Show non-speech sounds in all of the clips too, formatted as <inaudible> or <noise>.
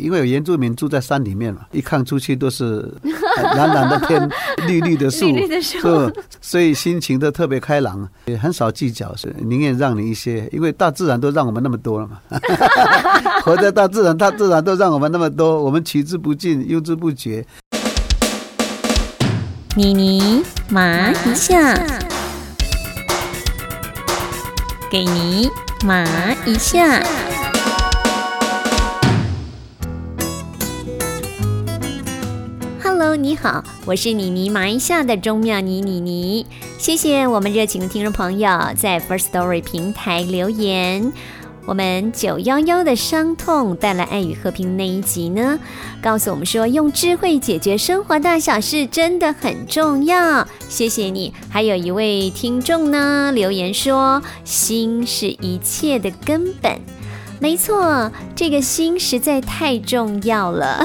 因为有原住民住在山里面嘛，一看出去都是 <laughs> 蓝蓝的天、<laughs> 绿绿的树，绿绿的树是所以心情都特别开朗，也很少计较，是宁愿让你一些，因为大自然都让我们那么多了嘛。<laughs> 活在大自然，大自然都让我们那么多，我们取之不尽，用之不竭。妮妮麻一下，给你麻一下。Hello，你好，我是妮妮麻一下的钟妙妮妮妮。谢谢我们热情的听众朋友在 First Story 平台留言。我们九幺幺的伤痛带来爱与和平那一集呢，告诉我们说用智慧解决生活大小事真的很重要。谢谢你。还有一位听众呢留言说，心是一切的根本。没错，这个心实在太重要了。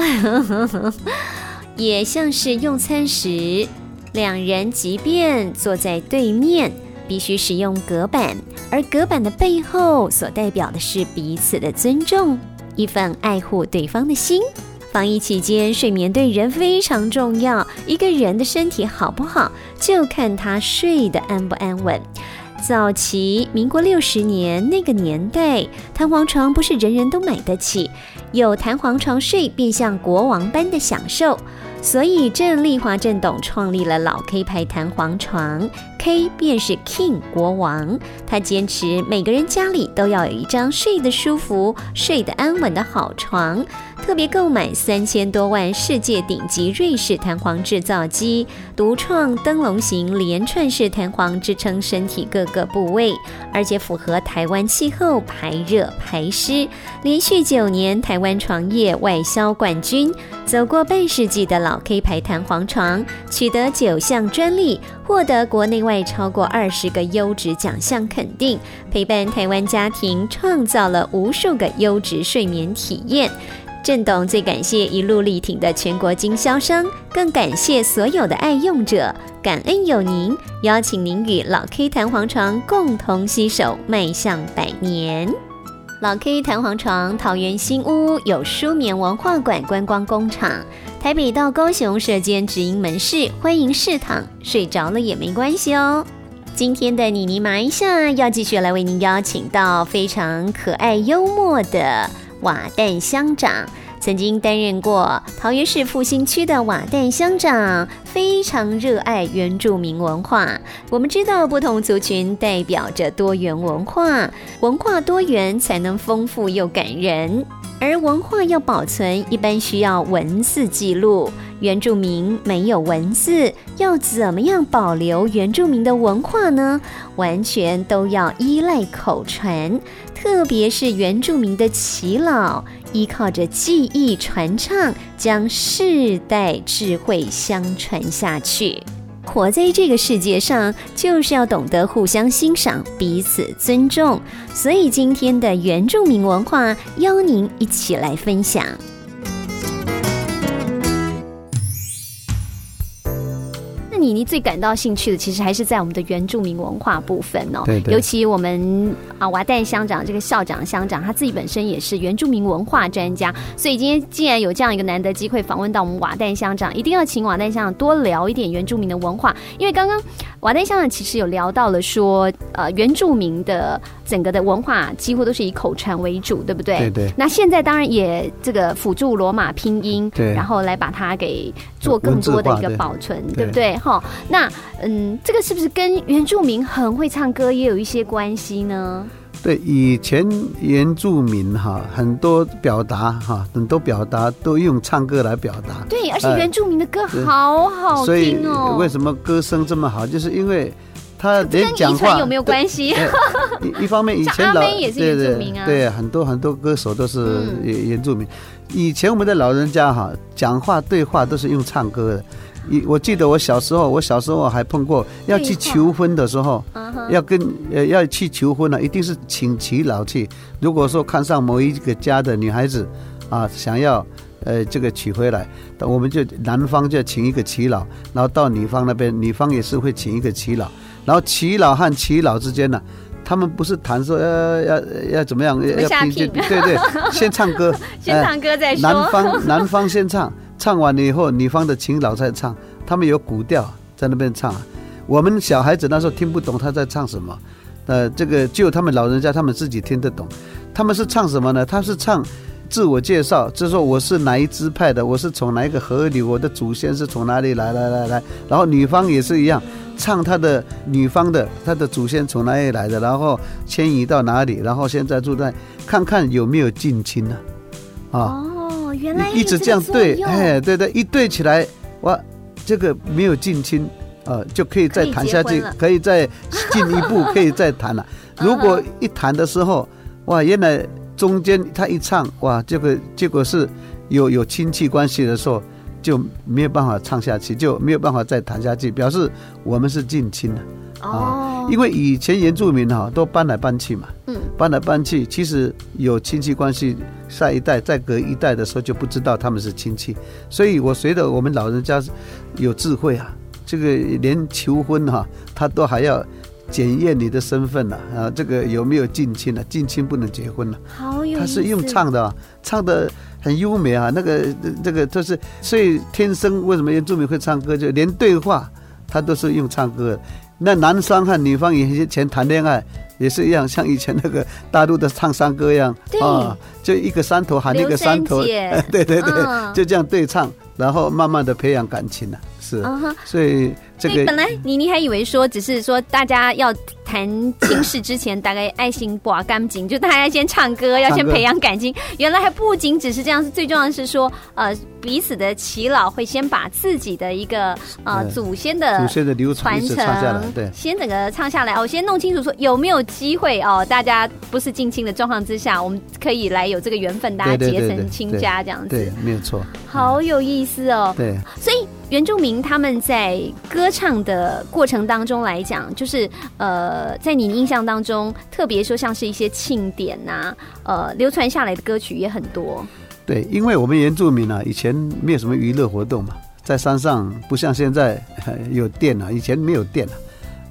也像是用餐时，两人即便坐在对面，必须使用隔板，而隔板的背后所代表的是彼此的尊重，一份爱护对方的心。防疫期间，睡眠对人非常重要。一个人的身体好不好，就看他睡得安不安稳。早期民国六十年那个年代，弹簧床不是人人都买得起，有弹簧床睡便像国王般的享受。所以郑丽华郑董创立了老 K 牌弹簧床，K 便是 King 国王。他坚持每个人家里都要有一张睡得舒服、睡得安稳的好床。特别购买三千多万世界顶级瑞士弹簧制造机，独创灯笼型连串式弹簧，支撑身体各个部位，而且符合台湾气候，排热排湿。连续九年台湾床业外销冠军，走过半世纪的老 K 牌弹簧床，取得九项专利，获得国内外超过二十个优质奖项肯定，陪伴台湾家庭创造了无数个优质睡眠体验。郑董最感谢一路力挺的全国经销商，更感谢所有的爱用者，感恩有您，邀请您与老 K 弹簧床共同携手迈向百年。老 K 弹簧床桃园新屋有舒眠文化馆观光工厂，台北到高雄设间直营门市，欢迎试躺，睡着了也没关系哦。今天的妮妮麻一下要继续来为您邀请到非常可爱幽默的。瓦旦乡长曾经担任过桃园市复兴区的瓦旦乡长，非常热爱原住民文化。我们知道，不同族群代表着多元文化，文化多元才能丰富又感人。而文化要保存，一般需要文字记录。原住民没有文字，要怎么样保留原住民的文化呢？完全都要依赖口传，特别是原住民的耆老，依靠着记忆传唱，将世代智慧相传下去。活在这个世界上，就是要懂得互相欣赏，彼此尊重。所以今天的原住民文化，邀您一起来分享。你你最感到兴趣的，其实还是在我们的原住民文化部分哦。对对。尤其我们啊，瓦旦乡长这个校长乡长，他自己本身也是原住民文化专家，所以今天既然有这样一个难得机会访问到我们瓦旦乡长，一定要请瓦旦乡长多聊一点原住民的文化，因为刚刚瓦旦乡长其实有聊到了说，呃，原住民的整个的文化几乎都是以口传为主，对不对？对对。那现在当然也这个辅助罗马拼音，对，然后来把它给做更多的一个保存，对不对？哈。那嗯，这个是不是跟原住民很会唱歌也有一些关系呢？对，以前原住民哈很多表达哈很多表达都用唱歌来表达。对，而且原住民的歌好好听哦。为什么歌声这么好？就是因为他连讲话有没有关系？一一方面，以前 <laughs> 老也是原住民啊，对，很多很多歌手都是原原住民。以前我们的老人家哈讲话对话都是用唱歌的。一我记得我小时候，我小时候还碰过要去求婚的时候，要跟呃要去求婚了，一定是请耆老去。如果说看上某一个家的女孩子，啊，想要呃这个娶回来，我们就男方就请一个耆老，然后到女方那边，女方也是会请一个耆老，然后耆老和耆老之间呢，他们不是谈说要要要怎么样，要下拼对对，先唱歌，<laughs> 先唱歌再说。南方男方先唱，唱完了以后，女方的琴老在唱。他们有古调在那边唱，我们小孩子那时候听不懂他在唱什么，呃，这个就他们老人家他们自己听得懂。他们是唱什么呢？他是唱自我介绍，就说我是哪一支派的，我是从哪一个河里，我的祖先是从哪里来来来来。然后女方也是一样，唱她的女方的，她的祖先从哪里来的，然后迁移到哪里，然后现在住在，看看有没有近亲呢？啊，原来一直这样对，哎，对对，一对起来，哇！这个没有近亲，呃，就可以再谈下去，可以再进一步，可以再谈了。<laughs> 如果一谈的时候，哇，原来中间他一唱，哇，这个结果是有有亲戚关系的时候，就没有办法唱下去，就没有办法再谈下去，表示我们是近亲了。哦，因为以前原住民哈都搬来搬去嘛，嗯，搬来搬去，其实有亲戚关系，下一代再隔一代的时候就不知道他们是亲戚，所以我随着我们老人家有智慧啊，这个连求婚哈，他都还要检验你的身份呢，啊，这个有没有近亲呢？近亲不能结婚了。好有他是用唱的，唱的很优美啊，那个这个都是，所以天生为什么原住民会唱歌，就连对话他都是用唱歌。那男方和女方以前谈恋爱也是一样，像以前那个大陆的唱山歌一样啊，就一个山头喊一个山头，<laughs> 对对对，就这样对唱，然后慢慢的培养感情了，是，所以这个本来你你还以为说只是说大家要。谈亲事之前，大概爱心不干净，就大家先唱歌，要先培养感情。原来还不仅只是这样，是最重要的是说，呃，彼此的祈老会先把自己的一个呃祖先的祖先的流传承，对，先整个唱下来。我先弄清楚说有没有机会哦，大家不是近亲的状况之下，我们可以来有这个缘分，大家结成亲家这样子，对，没有错，好有意思哦。对，所以原住民他们在歌唱的过程当中来讲，就是呃。在你印象当中，特别说像是一些庆典呐，呃，流传下来的歌曲也很多。对，因为我们原住民啊，以前没有什么娱乐活动嘛，在山上不像现在有电啊，以前没有电啊。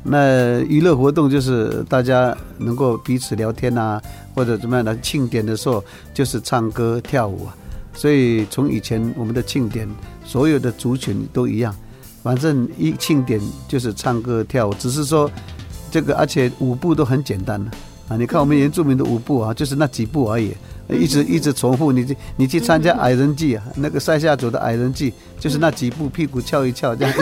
那娱乐活动就是大家能够彼此聊天呐，或者怎么样的庆典的时候，就是唱歌跳舞啊。所以从以前我们的庆典，所有的族群都一样，反正一庆典就是唱歌跳舞，只是说。这个而且舞步都很简单的啊！你看我们原住民的舞步啊，就是那几步而已。一直一直重复，你去你去参加矮人祭啊，那个塞下族的矮人祭，就是那几步屁股翘一翘这样，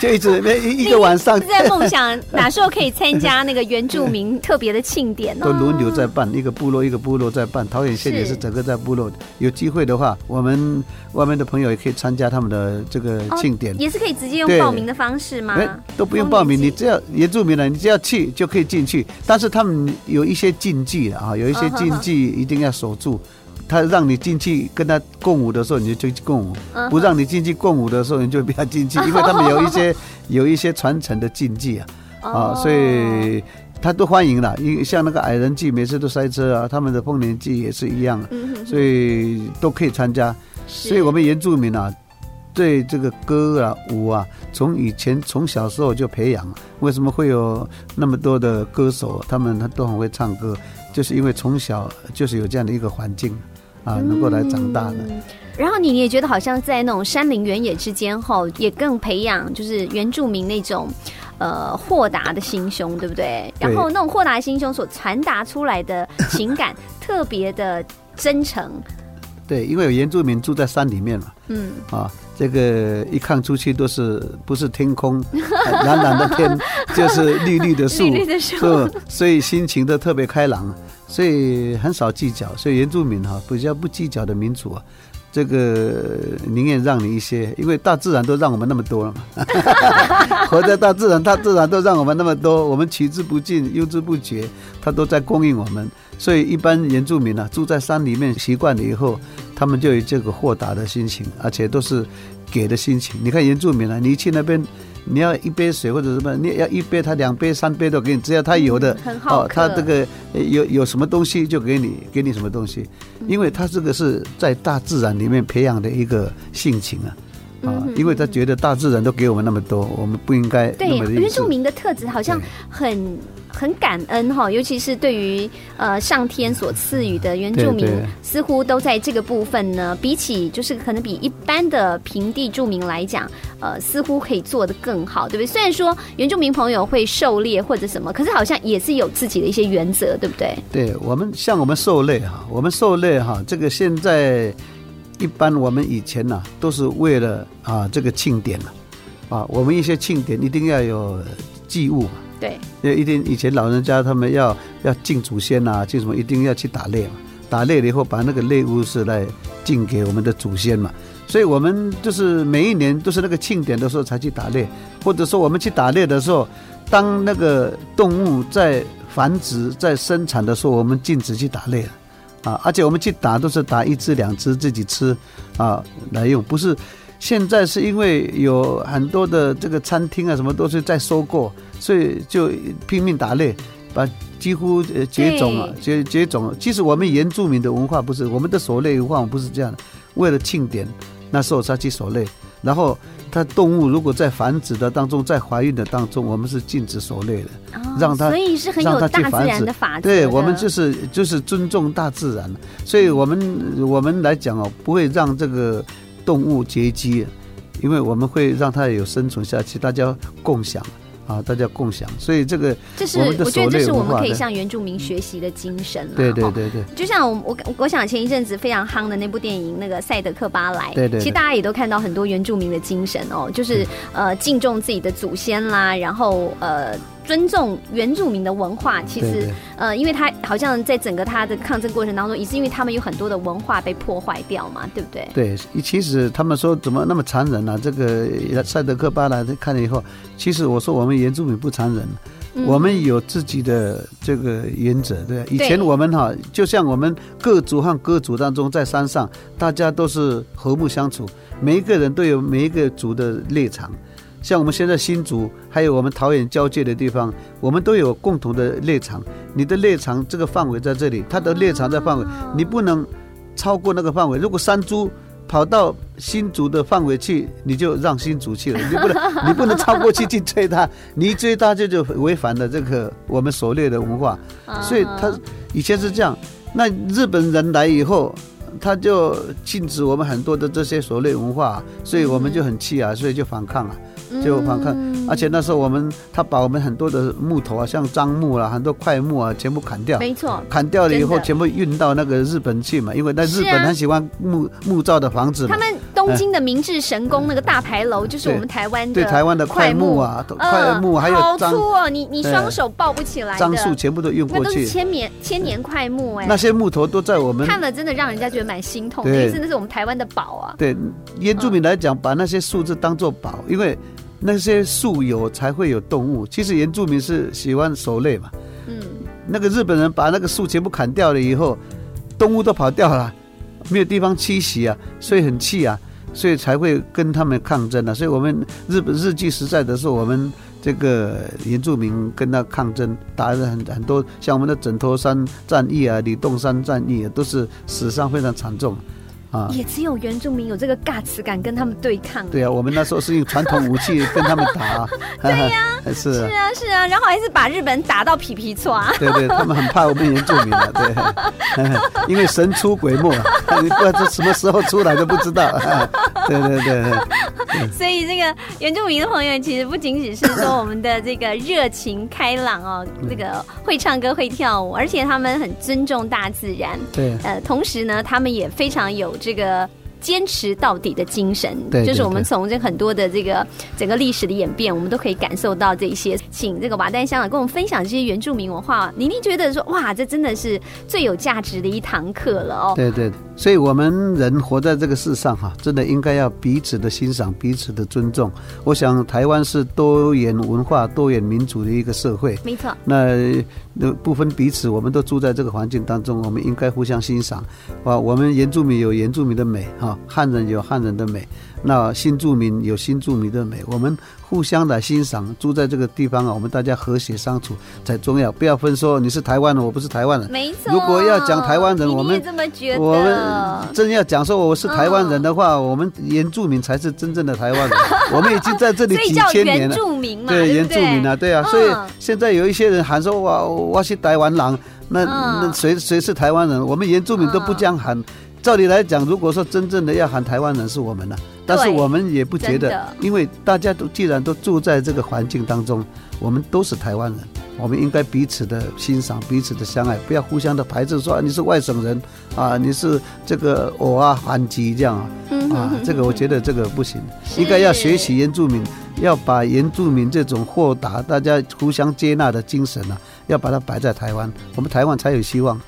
就一直 <laughs> 一一个晚上。在梦想哪时候可以参加那个原住民 <laughs> 特别的庆典呢？都轮流在办，一个部落一个部落在办，桃园县也是整个在部落。有机会的话，我们外面的朋友也可以参加他们的这个庆典，也是可以直接用报名的方式吗？都不用报名，你只要原住民了，你只要去就可以进去。但是他们有一些禁忌的啊，有一些禁忌。一定要守住，他让你进去跟他共舞的时候，你就去共舞；不让你进去共舞的时候，你就不要进去，<laughs> 因为他们有一些有一些传承的禁忌啊啊，所以他都欢迎了。因像那个矮人祭，每次都塞车啊，他们的丰年祭也是一样，所以都可以参加。所以我们原住民啊，对这个歌啊舞啊，从以前从小时候就培养。为什么会有那么多的歌手？他们他都很会唱歌。就是因为从小就是有这样的一个环境啊，能够来长大的。然后你也觉得好像在那种山林原野之间吼，也更培养就是原住民那种呃豁达的心胸，对不对？然后那种豁达心胸所传达出来的情感 <laughs> 特别的真诚。对，因为有原住民住在山里面嘛，嗯啊。这个一看出去都是不是天空 <laughs> 蓝蓝的天，<laughs> 就是绿绿的树，绿的树，所以心情都特别开朗，所以很少计较，所以原住民哈比较不计较的民族啊，这个宁愿让你一些，因为大自然都让我们那么多了嘛，<laughs> 活在大自然，大自然都让我们那么多，我们取之不尽，用之不绝，它都在供应我们，所以一般原住民呢住在山里面习惯了以后。他们就有这个豁达的心情，而且都是给的心情。你看原住民啊，你去那边，你要一杯水或者什么，你要一杯，他两杯、三杯都给你，只要他有的哦，他这个有有什么东西就给你，给你什么东西，因为他这个是在大自然里面培养的一个性情啊。啊，因为他觉得大自然都给我们那么多，我们不应该。对，原住民的特质好像很很感恩哈，尤其是对于呃上天所赐予的原住民，似乎都在这个部分呢，比起就是可能比一般的平地住民来讲，呃，似乎可以做得更好，对不对？虽然说原住民朋友会狩猎或者什么，可是好像也是有自己的一些原则，对不对？对我们像我们狩猎哈，我们狩猎哈，这个现在一般我们以前呢都是为了啊这个庆典了啊，我们一些庆典一定要有祭物嘛。对，因为一定以前老人家他们要要敬祖先呐，敬什么，一定要去打猎嘛。打猎了以后，把那个猎物是来敬给我们的祖先嘛。所以我们就是每一年都是那个庆典的时候才去打猎，或者说我们去打猎的时候，当那个动物在繁殖、在生产的时候，我们禁止去打猎啊。而且我们去打都是打一只、两只自己吃啊来用，不是。现在是因为有很多的这个餐厅啊，什么都是在收购，所以就拼命打猎，把几乎呃绝种了，绝绝种了。其实我们原住民的文化不是，我们的狩猎文化不是这样的。为了庆典，那时候才去狩猎。然后它动物如果在繁殖的当中，在怀孕的当中，我们是禁止狩猎的，让它所以是很有大自然的法则。对我们就是就是尊重大自然，所以我们我们来讲哦，不会让这个。动物绝迹，因为我们会让它有生存下去，大家共享啊，大家共享，所以这个这是我觉得这是我们可以向原住民学习的精神。对对对对，就像我我我想前一阵子非常夯的那部电影那个《赛德克巴莱》，对对，其实大家也都看到很多原住民的精神哦，就是呃敬重自己的祖先啦，然后呃。尊重原住民的文化，其实呃，因为他好像在整个他的抗争过程当中，也是因为他们有很多的文化被破坏掉嘛，对不对？对，其实他们说怎么那么残忍呢？这个赛德克巴莱看了以后，其实我说我们原住民不残忍，我们有自己的这个原则，对。以前我们哈，就像我们各族和各族当中，在山上大家都是和睦相处，每一个人都有每一个族的立场。像我们现在新竹，还有我们桃园交界的地方，我们都有共同的猎场。你的猎场这个范围在这里，它的猎场在范围，你不能超过那个范围。如果山猪跑到新竹的范围去，你就让新竹去了，你不能，<laughs> 你不能超过去去追它。你一追它，就就违反了这个我们狩猎的文化。所以它以前是这样。那日本人来以后，他就禁止我们很多的这些狩猎文化，所以我们就很气啊，所以就反抗啊。就反抗，而且那时候我们他把我们很多的木头啊，像樟木啊，很多块木啊，全部砍掉。没错，砍掉了以后，全部运到那个日本去嘛，因为那日本很喜欢木木造的房子。他们东京的明治神宫那个大牌楼，就是我们台湾的对台湾的块木啊，块木还有好粗哦，你你双手抱不起来。樟树全部都运过去，那都是千年千年块木哎。那些木头都在我们看了，真的让人家觉得蛮心痛，因为真的是我们台湾的宝啊。对原住民来讲，把那些树枝当做宝，因为。那些树有才会有动物。其实原住民是喜欢狩猎嘛。嗯。那个日本人把那个树全部砍掉了以后，动物都跑掉了，没有地方栖息啊，所以很气啊，所以才会跟他们抗争啊。所以我们日本日据时代的时候，我们这个原住民跟他抗争，打了很很多，像我们的枕头山战役啊、李洞山战役啊，都是死伤非常惨重。也只有原住民有这个尬词敢跟他们对抗。对啊，我们那时候是用传统武器跟他们打。<laughs> 对呀，<laughs> 是是啊是啊，然后还是把日本打到皮皮挫。对对，他们很怕我们原住民的，对，<laughs> 因为神出鬼没，你不知道什么时候出来都不知道。对对对。所以这个原住民的朋友其实不仅仅是说我们的这个热情开朗哦，这个会唱歌会跳舞，而且他们很尊重大自然。对。呃，同时呢，他们也非常有。这个坚持到底的精神，对就是我们从这很多的这个整个历史的演变，我们都可以感受到这些。请这个瓦丹香长跟我们分享这些原住民文化，宁宁觉得说，哇，这真的是最有价值的一堂课了哦。对对，所以我们人活在这个世上哈，真的应该要彼此的欣赏，彼此的尊重。我想台湾是多元文化、多元民族的一个社会，没错。那那不分彼此，我们都住在这个环境当中，我们应该互相欣赏。啊，我们原住民有原住民的美，哈，汉人有汉人的美。那新住民有新住民的美，我们互相的欣赏，住在这个地方啊，我们大家和谐相处才重要，不要分说你是台湾人，我不是台湾人。没错。如果要讲台湾人，我们这么觉得。我们真要讲说我是台湾人的话，我们原住民才是真正的台湾人。<laughs> 我们已经在这里 <laughs> 几千年了。原住民嘛，对原住民啊，对啊。所以现在有一些人喊说我我是台湾人，那那谁谁是台湾人？我们原住民都不这样喊。照理来讲，如果说真正的要喊台湾人是我们呢，但是我们也不觉得，因为大家都既然都住在这个环境当中，我们都是台湾人，我们应该彼此的欣赏，彼此的相爱，不要互相的排斥，说你是外省人啊，你是这个我啊韩籍这样啊，啊，这个我觉得这个不行，应该要学习原住民，要把原住民这种豁达、大家互相接纳的精神啊，要把它摆在台湾，我们台湾才有希望。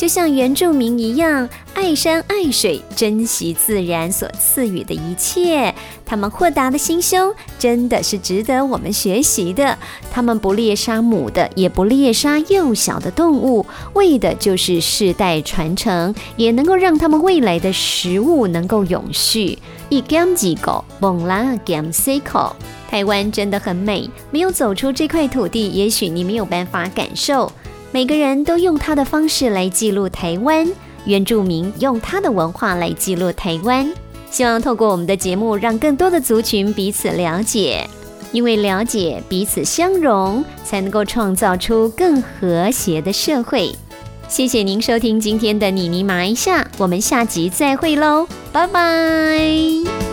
就像原住民一样，爱山爱水，珍惜自然所赐予的一切。他们豁达的心胸，真的是值得我们学习的。他们不猎杀母的，也不猎杀幼小的动物，为的就是世代传承，也能够让他们未来的食物能够永续。一 gam 几个，蒙拉 gam 四口。台湾真的很美，没有走出这块土地，也许你没有办法感受。每个人都用他的方式来记录台湾，原住民用他的文化来记录台湾。希望透过我们的节目，让更多的族群彼此了解，因为了解彼此相融，才能够创造出更和谐的社会。谢谢您收听今天的妮妮麻一下，我们下集再会喽，拜拜。